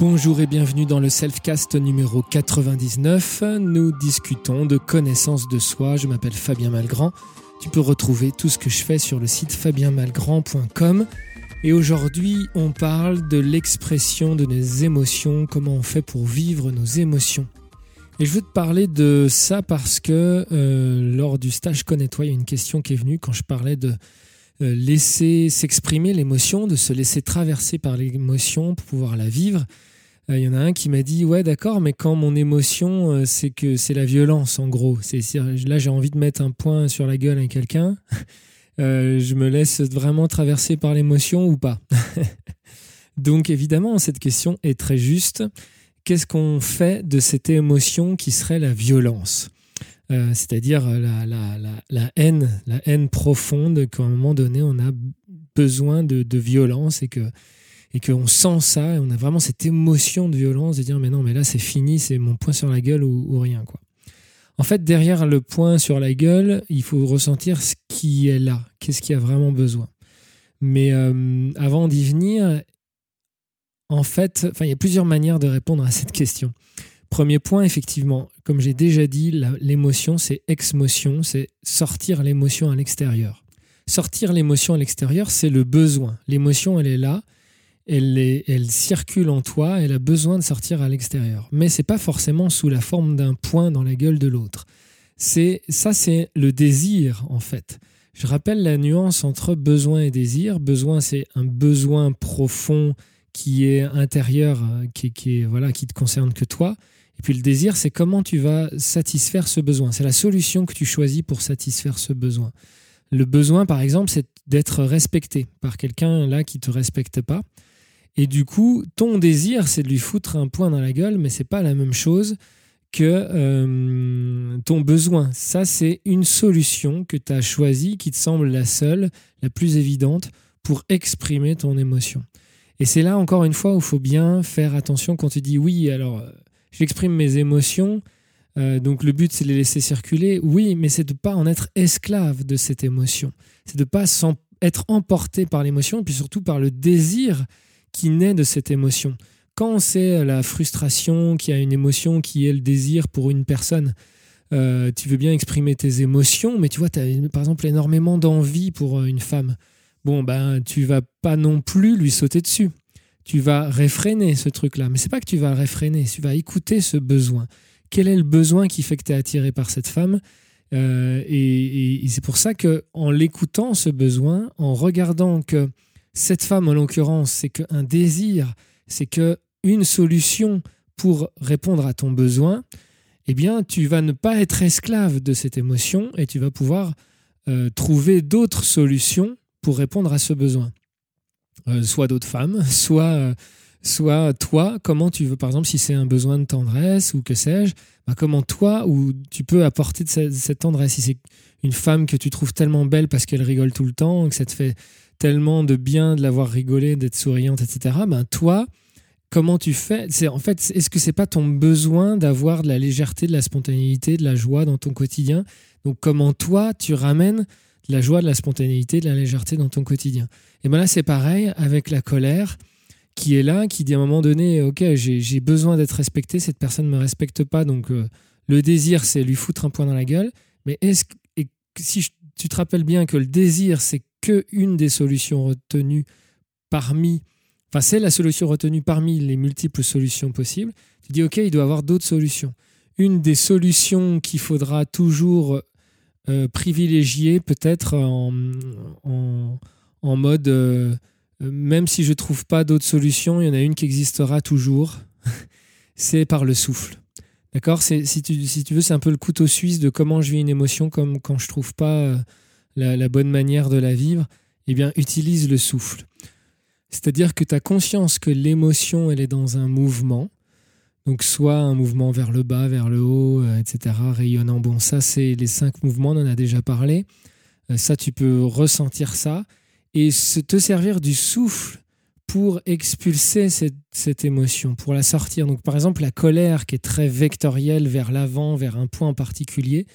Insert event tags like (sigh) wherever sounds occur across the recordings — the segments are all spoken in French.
Bonjour et bienvenue dans le Selfcast numéro 99. Nous discutons de connaissance de soi. Je m'appelle Fabien Malgrand. Tu peux retrouver tout ce que je fais sur le site fabienmalgrand.com. Et aujourd'hui, on parle de l'expression de nos émotions, comment on fait pour vivre nos émotions. Et je veux te parler de ça parce que euh, lors du stage Connais-toi, il y a une question qui est venue quand je parlais de laisser s'exprimer l'émotion, de se laisser traverser par l'émotion pour pouvoir la vivre. Euh, il y en a un qui m'a dit ouais d'accord mais quand mon émotion euh, c'est que c'est la violence en gros. C'est là j'ai envie de mettre un point sur la gueule à quelqu'un. (laughs) Euh, je me laisse vraiment traverser par l'émotion ou pas? (laughs) Donc évidemment cette question est très juste. Qu'est-ce qu'on fait de cette émotion qui serait la violence? C'est-à-dire la, la, la, la, haine la haine profonde qu'à un moment donné on a besoin de, de violence et que et qu'on sent ça, et on a vraiment cette émotion de violence de dire mais non, mais là c'est fini, c'est mon point sur la gueule ou, rien. quoi. En fait, derrière le point sur la gueule, il faut ressentir ce qui est là, qu'est-ce qui a vraiment besoin. Mais euh, avant d'y venir, en fait, il y a plusieurs manières de répondre à cette question. Premier point, effectivement, comme j'ai déjà dit, l'émotion, c'est ex-motion, c'est sortir l'émotion à l'extérieur. Sortir l'émotion à l'extérieur, c'est le besoin. L'émotion, elle est là, elle, circule en toi, elle a besoin de sortir à l'extérieur. Mais c'est pas forcément sous la forme d'un point dans la gueule de l'autre. C'est ça, c'est le désir en fait. Je rappelle la nuance entre besoin et désir. Besoin, c'est un besoin profond qui est intérieur, euh, qui, qui est voilà, qui te concerne que toi. Et puis le désir, c'est comment tu vas satisfaire ce besoin. C'est la solution que tu choisis pour satisfaire ce besoin. Le besoin, par exemple, c'est d'être respecté par quelqu'un là qui te respecte pas. Et du coup, ton désir, c'est de lui foutre un point dans la gueule, mais c'est pas la même chose que euh, ton besoin. Ça, c'est une solution que tu as choisie qui te semble la seule, la plus évidente pour exprimer ton émotion. Et c'est là, encore une fois, où il faut bien faire attention quand tu dis oui, alors euh, j'exprime mes émotions, euh, donc le but c'est de les laisser circuler. Oui, mais c'est de ne pas en être esclave de cette émotion. C'est de ne pas être emporté par l'émotion, puis surtout par le désir qui naît de cette émotion. Quand c'est la frustration, qui a une émotion qui est le désir pour une personne, euh, tu veux bien exprimer tes émotions, mais tu vois, tu as par exemple énormément d'envie pour euh, une femme. Bon, ben, tu vas pas non plus lui sauter dessus. Tu vas réfréner ce truc-là. Mais c'est pas que tu vas réfréner, tu vas écouter ce besoin. Quel est le besoin qui fait que tu es attiré par cette femme? Euh, Et, c'est pour ça que en l'écoutant, ce besoin, en regardant que cette femme, en l'occurrence, c'est qu'un désir, c'est que une solution pour répondre à ton besoin, eh bien, tu vas ne pas être esclave de cette émotion et tu vas pouvoir euh, trouver d'autres solutions pour répondre à ce besoin. Euh, soit d'autres femmes, soit, euh, soit toi, comment tu veux, par exemple, si c'est un besoin de tendresse ou que sais-je, bah, comment toi, ou tu peux apporter cette, tendresse? Si c'est une femme que tu trouves tellement belle parce qu'elle rigole tout le temps, que ça te fait tellement de bien de l'avoir rigolé, d'être souriante, etc. Ben toi, comment tu fais? C'est en fait, est-ce que c'est pas ton besoin d'avoir de la légèreté, de la spontanéité, de la joie dans ton quotidien? Donc comment toi tu ramènes la joie, de la spontanéité, de la légèreté dans ton quotidien Et ben là c'est pareil avec la colère qui est là, qui dit à un moment donné, ok, j'ai besoin d'être respecté, cette personne ne me respecte pas, donc euh, le désir c'est lui foutre un point dans la gueule. Mais est-ce et si tu te rappelles bien que le désir c'est que une des solutions retenues parmi, enfin c'est la solution retenue parmi les multiples solutions possibles, tu dis ok, il doit y avoir d'autres solutions. Une des solutions qu'il faudra toujours euh, privilégier, peut-être en, en, mode, euh, même si je ne trouve pas d'autres solutions, il y en a une qui existera toujours, (laughs) c'est par le souffle. D'accord? Si tu, si tu veux, c'est un peu le couteau suisse de comment je vis une émotion, comme quand je ne trouve pas... Euh, la, bonne manière de la vivre, eh bien, utilise le souffle. C'est-à-dire que tu as conscience que l'émotion, elle est dans un mouvement. Donc, soit un mouvement vers le bas, vers le haut, euh, etc., rayonnant. Bon, ça, c'est les cinq mouvements, on en a déjà parlé. Euh, ça, tu peux ressentir ça et te servir du souffle pour expulser cette, émotion, pour la sortir. Donc, par exemple, la colère qui est très vectorielle vers l'avant, vers un point en particulier,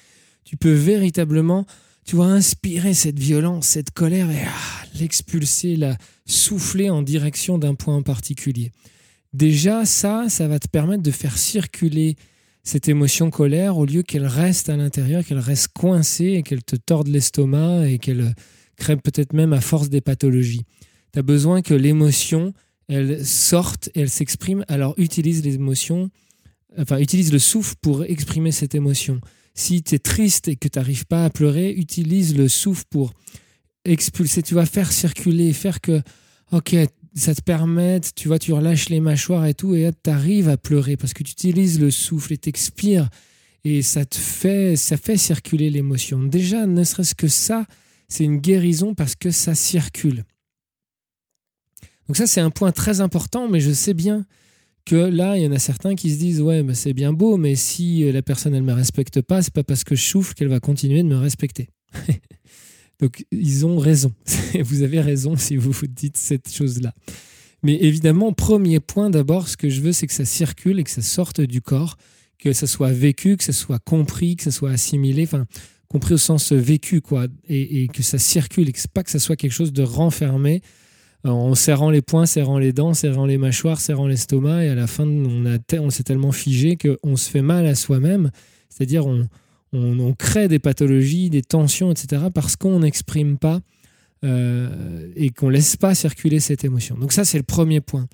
tu peux véritablement tu vas inspirer cette violence, cette colère et ah, l'expulser, la souffler en direction d'un point en particulier. Déjà ça, ça va te permettre de faire circuler cette émotion colère au lieu qu'elle reste à l'intérieur, qu'elle reste coincée et qu'elle te torde l'estomac et qu'elle crée peut-être même à force des pathologies. Tu as besoin que l'émotion, elle sorte et elle s'exprime. Alors utilise l'émotion, enfin utilise le souffle pour exprimer cette émotion. Si tu es triste et que tu n'arrives pas à pleurer, utilise le souffle pour expulser. Tu vas faire circuler, faire que, ok, ça te permet, tu vois, tu relâches les mâchoires et tout, et tu arrives à pleurer parce que tu utilises le souffle et t'expires et ça te fait, ça fait circuler l'émotion. Déjà, ne serait-ce que ça, c'est une guérison parce que ça circule. Donc ça, c'est un point très important, mais je sais bien que là, il y en a certains qui se disent ouais, bah, c'est bien beau, mais si la personne elle me respecte pas, c'est pas parce que je souffle qu'elle va continuer de me respecter. (laughs) Donc ils ont raison. (laughs) vous avez raison si vous vous dites cette chose-là. Mais évidemment, premier point d'abord, ce que je veux, c'est que ça circule et que ça sorte du corps, que ça soit vécu, que ça soit compris, que ça soit assimilé, enfin compris au sens vécu, quoi, et, que ça circule et que pas que ça soit quelque chose de renfermé en serrant les poings, serrant les dents, serrant les mâchoires, serrant l'estomac, et à la fin, on, on s'est tellement figé qu'on se fait mal à soi-même, c'est-à-dire on, on, crée des pathologies, des tensions, etc., parce qu'on n'exprime pas euh, et qu'on laisse pas circuler cette émotion. Donc ça, c'est le premier point.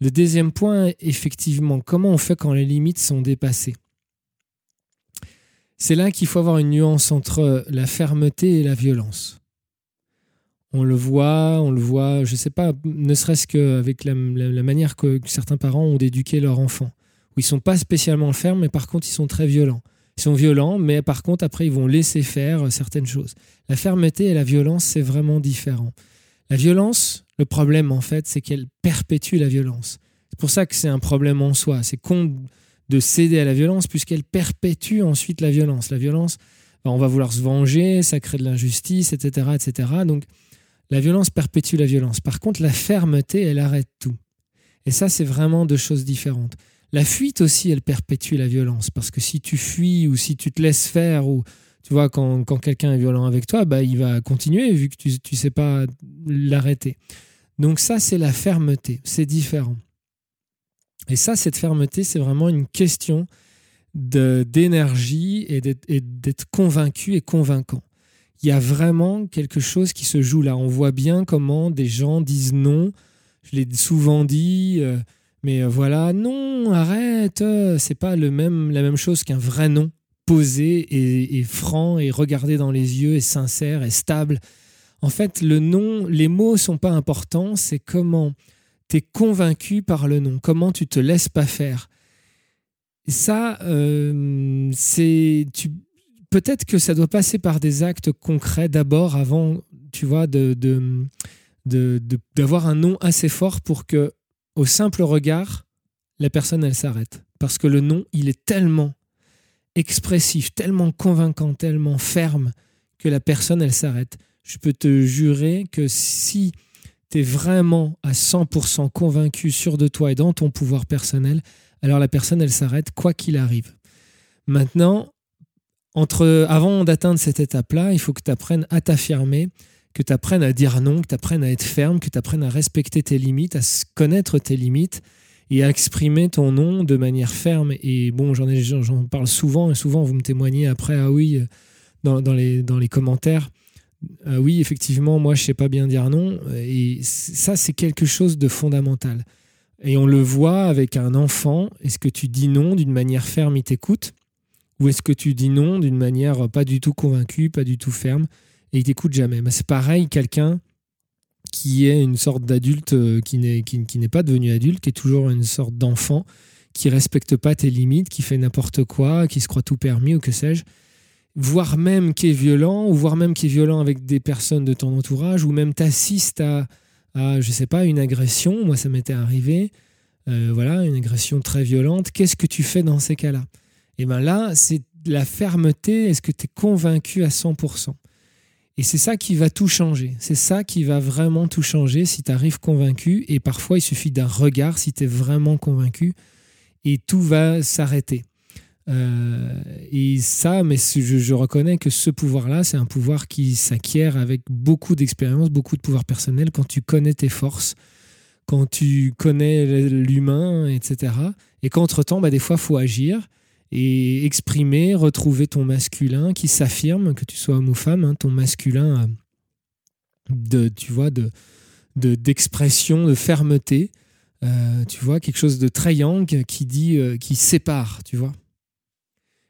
Le deuxième point, effectivement, comment on fait quand les limites sont dépassées? C'est là qu'il faut avoir une nuance entre la fermeté et la violence. On le voit, on le voit, je ne sais pas, ne serait-ce qu'avec la, la, manière que certains parents ont d'éduquer leurs enfants, où ils sont pas spécialement fermes, mais par contre ils sont très violents. Ils sont violents, mais par contre après ils vont laisser faire certaines choses. La fermeté et la violence, c'est vraiment différent. La violence, le problème en fait, c'est qu'elle perpétue la violence. C'est pour ça que c'est un problème en soi. C'est con de céder à la violence puisqu'elle perpétue ensuite la violence. La violence, ben, on va vouloir se venger, ça crée de l'injustice, etc., etc. Donc la violence perpétue la violence. Par contre, la fermeté, elle arrête tout. Et ça, c'est vraiment deux choses différentes. La fuite aussi, elle perpétue la violence. Parce que si tu fuis ou si tu te laisses faire, ou tu vois, quand, quelqu'un est violent avec toi, bah, il va continuer vu que tu ne sais pas l'arrêter. Donc ça, c'est la fermeté. C'est différent. Et ça, cette fermeté, c'est vraiment une question d'énergie et d'être convaincu et convaincant il y a vraiment quelque chose qui se joue là. On voit bien comment des gens disent non. Je l'ai souvent dit, euh, mais euh, voilà, non, arrête. Euh, c'est pas le même, la même chose qu'un vrai non posé et, franc et regardé dans les yeux et sincère et stable. En fait, le non, les mots sont pas importants. C'est comment tu es convaincu par le non, comment tu te laisses pas faire. Ça, c'est tu peut-être que ça doit passer par des actes concrets d'abord avant, tu vois, de, d'avoir un nom assez fort pour que, au simple regard, la personne, elle s'arrête. Parce que le nom, il est tellement expressif, tellement convaincant, tellement ferme que la personne, elle s'arrête. Je peux te jurer que si tu es vraiment à 100% convaincu, sûr de toi et dans ton pouvoir personnel, alors la personne, elle s'arrête quoi qu'il arrive. Maintenant, entre, avant d'atteindre cette étape-là, il faut que tu apprennes à t'affirmer, que tu apprennes à dire non, que tu apprennes à être ferme, que tu apprennes à respecter tes limites, à connaître tes limites et à exprimer ton non de manière ferme. Et bon, j'en, parle souvent et souvent vous me témoignez après, ah oui, les, dans les commentaires, ah oui, effectivement, moi je sais pas bien dire non. Et ça, c'est quelque chose de fondamental. Et on le voit avec un enfant, est-ce que tu dis non d'une manière ferme, il t'écoute? Ou est-ce que tu dis non d'une manière pas du tout convaincue, pas du tout ferme, et il t'écoute jamais bah, C'est pareil, quelqu'un qui est une sorte d'adulte euh, qui n'est qui, pas devenu adulte, qui est toujours une sorte d'enfant, qui respecte pas tes limites, qui fait n'importe quoi, qui se croit tout permis ou que sais-je, voire même qui est violent, ou voire même qui est violent avec des personnes de ton entourage, ou même t'assiste à, à, je sais pas, une agression. Moi, ça m'était arrivé. Euh, voilà, une agression très violente. Qu'est-ce que tu fais dans ces cas-là? Et bien là, c'est la fermeté. Est-ce que tu es convaincu à 100% Et c'est ça qui va tout changer. C'est ça qui va vraiment tout changer si tu arrives convaincu. Et parfois, il suffit d'un regard si tu es vraiment convaincu. Et tout va s'arrêter. Euh, et ça, mais je, reconnais que ce pouvoir-là, c'est un pouvoir qui s'acquiert avec beaucoup d'expérience, beaucoup de pouvoir personnel quand tu connais tes forces, quand tu connais l'humain, etc. Et qu'entre-temps, bah, des fois, il faut agir et exprimer, retrouver ton masculin qui s'affirme, que tu sois homme ou femme, hein, ton masculin de, tu vois, de, d'expression, de, fermeté, euh, tu vois, quelque chose de très yang qui dit, euh, qui sépare, tu vois.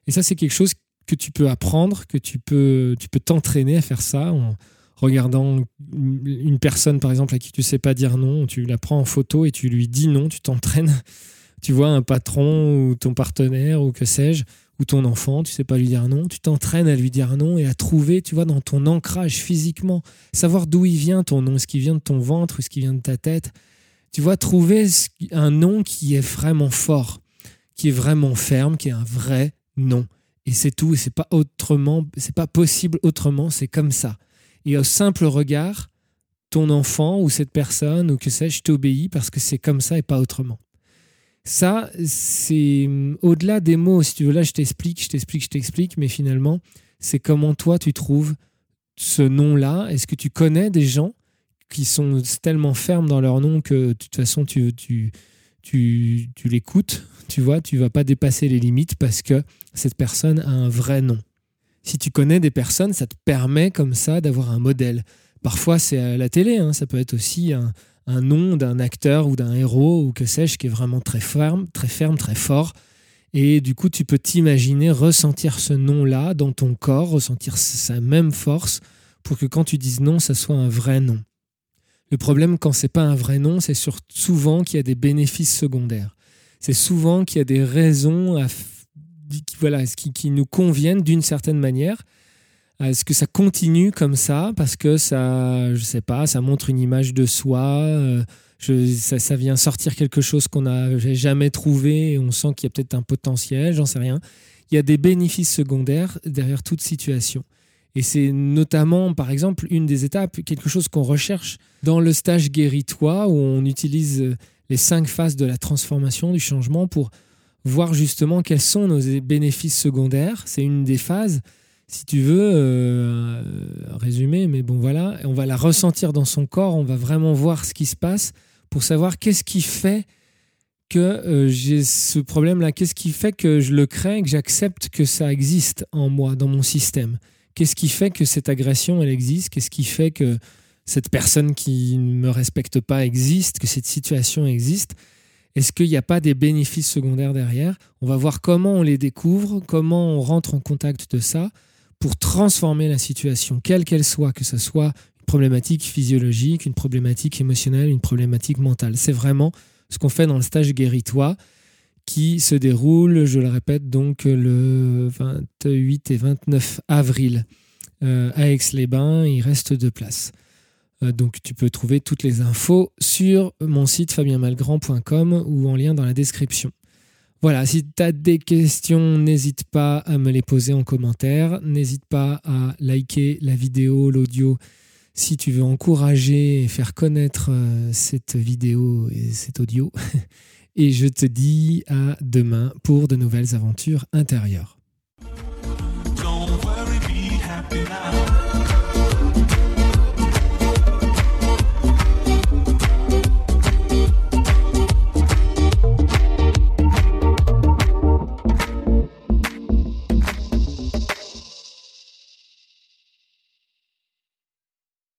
Et ça, c'est quelque chose que tu peux apprendre, que tu peux, tu peux t'entraîner à faire ça en regardant une personne, par exemple, à qui tu sais pas dire non, tu la prends en photo et tu lui dis non, tu t'entraînes. Tu vois un patron ou ton partenaire ou que sais-je, ou ton enfant, tu sais pas lui dire non, tu t'entraînes à lui dire non et à trouver, tu vois, dans ton ancrage physiquement, savoir d'où il vient ton nom, est-ce qu'il vient de ton ventre ou est-ce qu'il vient de ta tête. Tu vois, trouver un nom qui est vraiment fort, qui est vraiment ferme, qui est un vrai nom. Et c'est tout, et c'est pas autrement, c'est pas possible autrement, c'est comme ça. Et au simple regard, ton enfant ou cette personne ou que sais-je t'obéit parce que c'est comme ça et pas autrement. Ça, c'est hum, au-delà des mots. Si tu veux, là, je t'explique, je t'explique, je t'explique, mais finalement, c'est comment toi tu trouves ce nom-là. Est-ce que tu connais des gens qui sont tellement fermes dans leur nom que de toute façon, tu, tu, tu, tu l'écoutes, tu vois, tu vas pas dépasser les limites parce que cette personne a un vrai nom. Si tu connais des personnes, ça te permet comme ça d'avoir un modèle. Parfois, c'est à la télé, hein, ça peut être aussi un, un nom d'un acteur ou d'un héros ou que sais-je qui est vraiment très ferme, très ferme, très fort. Et du coup, tu peux t'imaginer ressentir ce nom-là dans ton corps, ressentir sa même force pour que quand tu dises non, ça soit un vrai nom. Le problème quand c'est pas un vrai nom, c'est souvent qu'il y a des bénéfices secondaires. C'est souvent qu'il y a des raisons qui nous conviennent d'une certaine manière. Est-ce que ça continue comme ça parce que ça, je sais pas, ça montre une image de soi, euh, ça, ça, vient sortir quelque chose qu'on n'a jamais trouvé et on sent qu'il y a peut-être un potentiel, j'en sais rien. Il y a des bénéfices secondaires derrière toute situation. Et c'est notamment, par exemple, une des étapes, quelque chose qu'on recherche dans le stage guéris-toi, où on utilise les cinq phases de la transformation, du changement, pour voir justement quels sont nos bénéfices secondaires. C'est une des phases, si tu veux, euh, résumer, mais bon voilà, on va la ressentir dans son corps, on va vraiment voir ce qui se passe pour savoir qu'est-ce qui fait que euh, j'ai ce problème-là, qu'est-ce qui fait que je le crée, que j'accepte que ça existe en moi, dans mon système. Qu'est-ce qui fait que cette agression, elle existe? Qu'est-ce qui fait que cette personne qui ne me respecte pas existe, que cette situation existe? Est-ce qu'il n'y a pas des bénéfices secondaires derrière? On va voir comment on les découvre, comment on rentre en contact de ça pour transformer la situation, quelle qu'elle soit, que ce soit une problématique physiologique, une problématique émotionnelle, une problématique mentale. C'est vraiment ce qu'on fait dans le stage Guéris-toi qui se déroule, je le répète, donc le 28 et 29 avril euh, à Aix-les-Bains. Il reste deux places. Euh, donc tu peux trouver toutes les infos sur mon site fabienmalgrand.com ou en lien dans la description. Voilà, si tu as des questions, n'hésite pas à me les poser en commentaire. N'hésite pas à liker la vidéo, l'audio, si tu veux encourager et faire connaître euh, cette vidéo et cet audio. (laughs) Et je te dis à demain pour de nouvelles aventures intérieures.